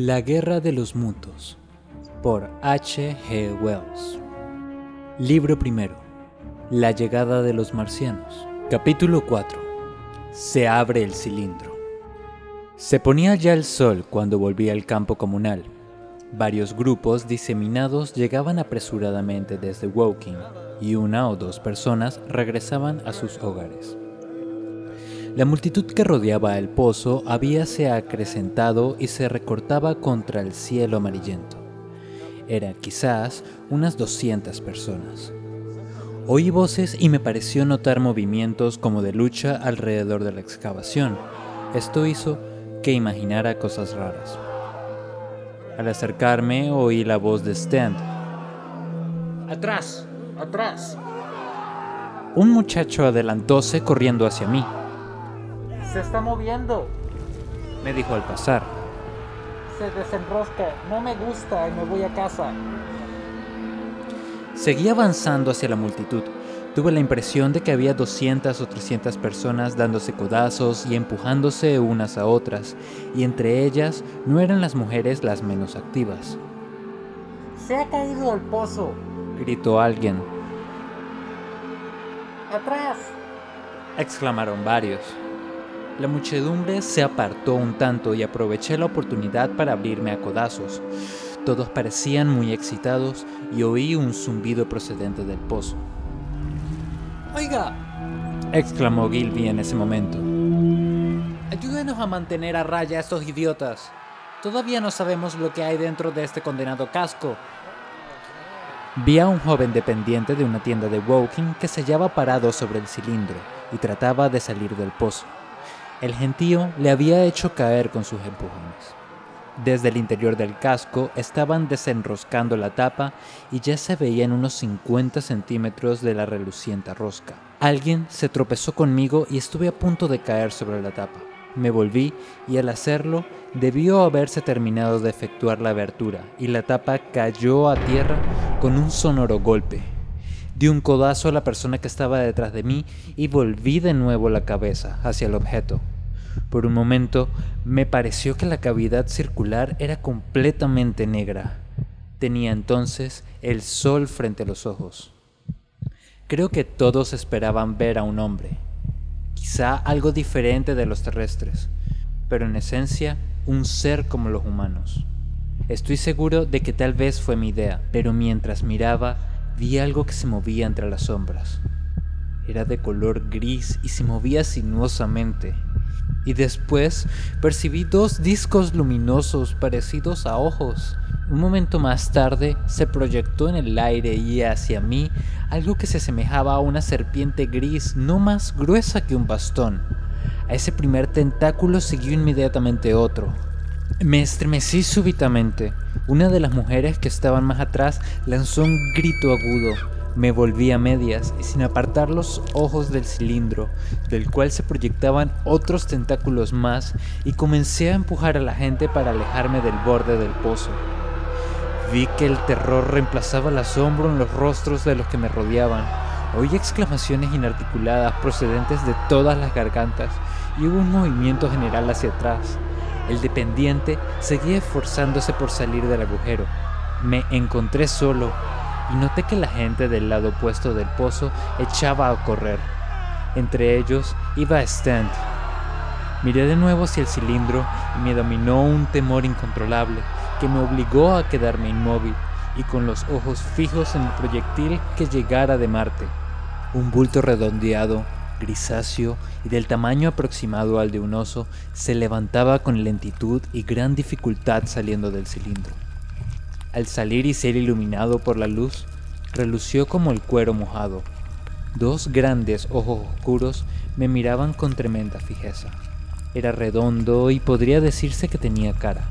La Guerra de los Mutos por H. G. Wells. Libro primero. La llegada de los marcianos. Capítulo 4. Se abre el cilindro. Se ponía ya el sol cuando volví al campo comunal. Varios grupos diseminados llegaban apresuradamente desde Woking y una o dos personas regresaban a sus hogares. La multitud que rodeaba el pozo habíase acrecentado y se recortaba contra el cielo amarillento. Eran quizás unas 200 personas. Oí voces y me pareció notar movimientos como de lucha alrededor de la excavación. Esto hizo que imaginara cosas raras. Al acercarme oí la voz de Stent. ¡Atrás! ¡Atrás! Un muchacho adelantóse corriendo hacia mí. Se está moviendo. Me dijo al pasar. Se desenrosca. No me gusta y me voy a casa. Seguí avanzando hacia la multitud. Tuve la impresión de que había 200 o 300 personas dándose codazos y empujándose unas a otras, y entre ellas no eran las mujeres las menos activas. Se ha caído al pozo. Gritó alguien. ¡Atrás! Exclamaron varios. La muchedumbre se apartó un tanto y aproveché la oportunidad para abrirme a codazos. Todos parecían muy excitados y oí un zumbido procedente del pozo. ¡Oiga! exclamó Gilby en ese momento. Ayúdenos a mantener a raya a estos idiotas. Todavía no sabemos lo que hay dentro de este condenado casco. Vi a un joven dependiente de una tienda de Woking que se hallaba parado sobre el cilindro y trataba de salir del pozo. El gentío le había hecho caer con sus empujones. Desde el interior del casco estaban desenroscando la tapa y ya se veían unos 50 centímetros de la reluciente rosca. Alguien se tropezó conmigo y estuve a punto de caer sobre la tapa. Me volví y al hacerlo debió haberse terminado de efectuar la abertura y la tapa cayó a tierra con un sonoro golpe. Di un codazo a la persona que estaba detrás de mí y volví de nuevo la cabeza hacia el objeto. Por un momento me pareció que la cavidad circular era completamente negra. Tenía entonces el sol frente a los ojos. Creo que todos esperaban ver a un hombre, quizá algo diferente de los terrestres, pero en esencia un ser como los humanos. Estoy seguro de que tal vez fue mi idea, pero mientras miraba vi algo que se movía entre las sombras. Era de color gris y se movía sinuosamente. Y después percibí dos discos luminosos parecidos a ojos. Un momento más tarde se proyectó en el aire y hacia mí algo que se asemejaba a una serpiente gris no más gruesa que un bastón. A ese primer tentáculo siguió inmediatamente otro. Me estremecí súbitamente. Una de las mujeres que estaban más atrás lanzó un grito agudo. Me volví a medias y sin apartar los ojos del cilindro, del cual se proyectaban otros tentáculos más, y comencé a empujar a la gente para alejarme del borde del pozo. Vi que el terror reemplazaba el asombro en los rostros de los que me rodeaban. Oí exclamaciones inarticuladas procedentes de todas las gargantas y hubo un movimiento general hacia atrás. El dependiente seguía esforzándose por salir del agujero. Me encontré solo y noté que la gente del lado opuesto del pozo echaba a correr. Entre ellos iba Stand. Miré de nuevo hacia el cilindro y me dominó un temor incontrolable que me obligó a quedarme inmóvil y con los ojos fijos en el proyectil que llegara de Marte. Un bulto redondeado grisáceo y del tamaño aproximado al de un oso, se levantaba con lentitud y gran dificultad saliendo del cilindro. Al salir y ser iluminado por la luz, relució como el cuero mojado. Dos grandes ojos oscuros me miraban con tremenda fijeza. Era redondo y podría decirse que tenía cara.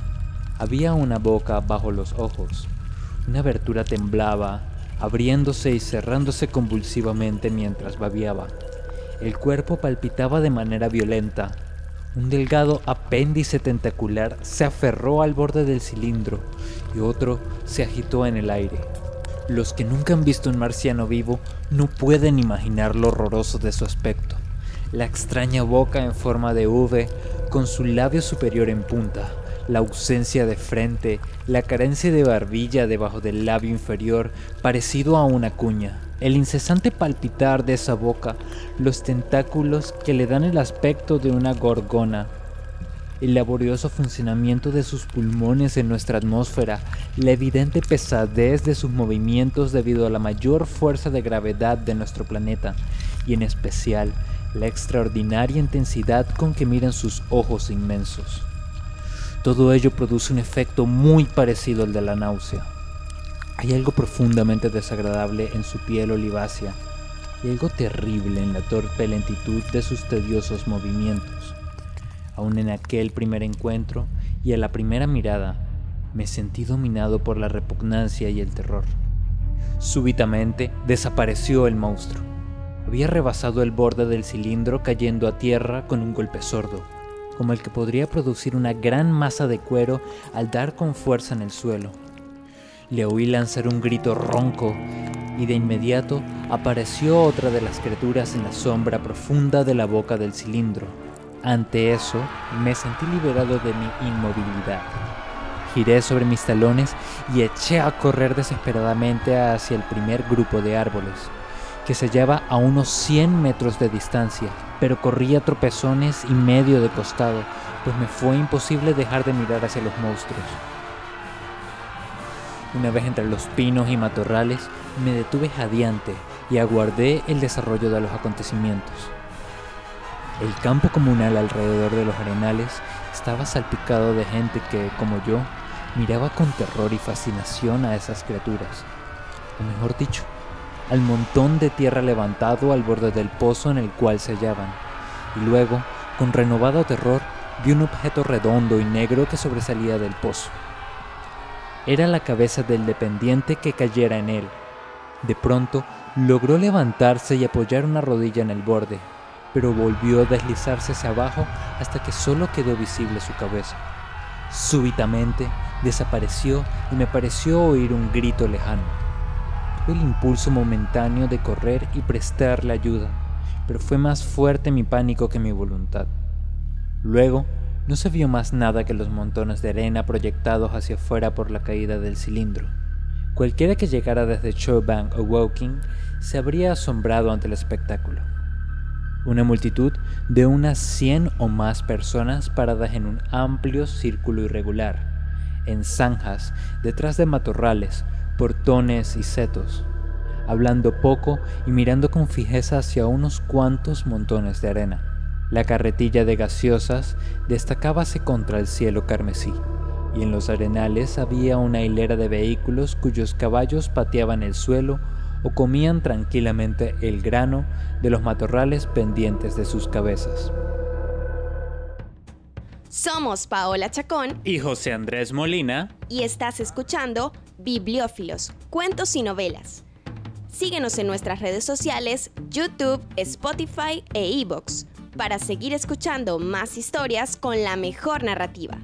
Había una boca bajo los ojos. Una abertura temblaba, abriéndose y cerrándose convulsivamente mientras babiaba. El cuerpo palpitaba de manera violenta. Un delgado apéndice tentacular se aferró al borde del cilindro y otro se agitó en el aire. Los que nunca han visto un marciano vivo no pueden imaginar lo horroroso de su aspecto. La extraña boca en forma de V, con su labio superior en punta, La ausencia de frente, la carencia de barbilla debajo del labio inferior, parecido a una cuña, el incesante palpitar de esa boca, los tentáculos que le dan el aspecto de una gorgona, el laborioso funcionamiento de sus pulmones en nuestra atmósfera, la evidente pesadez de sus movimientos debido a la mayor fuerza de gravedad de nuestro planeta, y en especial la extraordinaria intensidad con que miran sus ojos inmensos. Todo ello produce un efecto muy parecido al de la náusea. Hay algo profundamente desagradable en su piel olivácea y algo terrible en la torpe lentitud de sus tediosos movimientos. Aún en aquel primer encuentro y a la primera mirada, me sentí dominado por la repugnancia y el terror. Súbitamente desapareció el monstruo. Había rebasado el borde del cilindro cayendo a tierra con un golpe sordo como el que podría producir una gran masa de cuero al dar con fuerza en el suelo. Le oí lanzar un grito ronco y de inmediato apareció otra de las criaturas en la sombra profunda de la boca del cilindro. Ante eso, me sentí liberado de mi inmovilidad. Giré sobre mis talones y eché a correr desesperadamente hacia el primer grupo de árboles que se hallaba a unos 100 metros de distancia, pero corría tropezones y medio de costado, pues me fue imposible dejar de mirar hacia los monstruos. Una vez entre los pinos y matorrales, me detuve jadeante y aguardé el desarrollo de los acontecimientos. El campo comunal alrededor de los arenales estaba salpicado de gente que, como yo, miraba con terror y fascinación a esas criaturas, o mejor dicho, al montón de tierra levantado al borde del pozo en el cual se hallaban, y luego, con renovado terror, vi un objeto redondo y negro que sobresalía del pozo. Era la cabeza del dependiente que cayera en él. De pronto, logró levantarse y apoyar una rodilla en el borde, pero volvió a deslizarse hacia abajo hasta que solo quedó visible su cabeza. Súbitamente desapareció y me pareció oír un grito lejano el impulso momentáneo de correr y prestarle ayuda, pero fue más fuerte mi pánico que mi voluntad. Luego, no se vio más nada que los montones de arena proyectados hacia afuera por la caída del cilindro. Cualquiera que llegara desde Showbank o Woking se habría asombrado ante el espectáculo. Una multitud de unas 100 o más personas paradas en un amplio círculo irregular, en zanjas, detrás de matorrales, portones y setos, hablando poco y mirando con fijeza hacia unos cuantos montones de arena. La carretilla de gaseosas destacábase contra el cielo carmesí, y en los arenales había una hilera de vehículos cuyos caballos pateaban el suelo o comían tranquilamente el grano de los matorrales pendientes de sus cabezas. Somos Paola Chacón y José Andrés Molina y estás escuchando Bibliófilos, Cuentos y Novelas. Síguenos en nuestras redes sociales, YouTube, Spotify e iBox para seguir escuchando más historias con la mejor narrativa.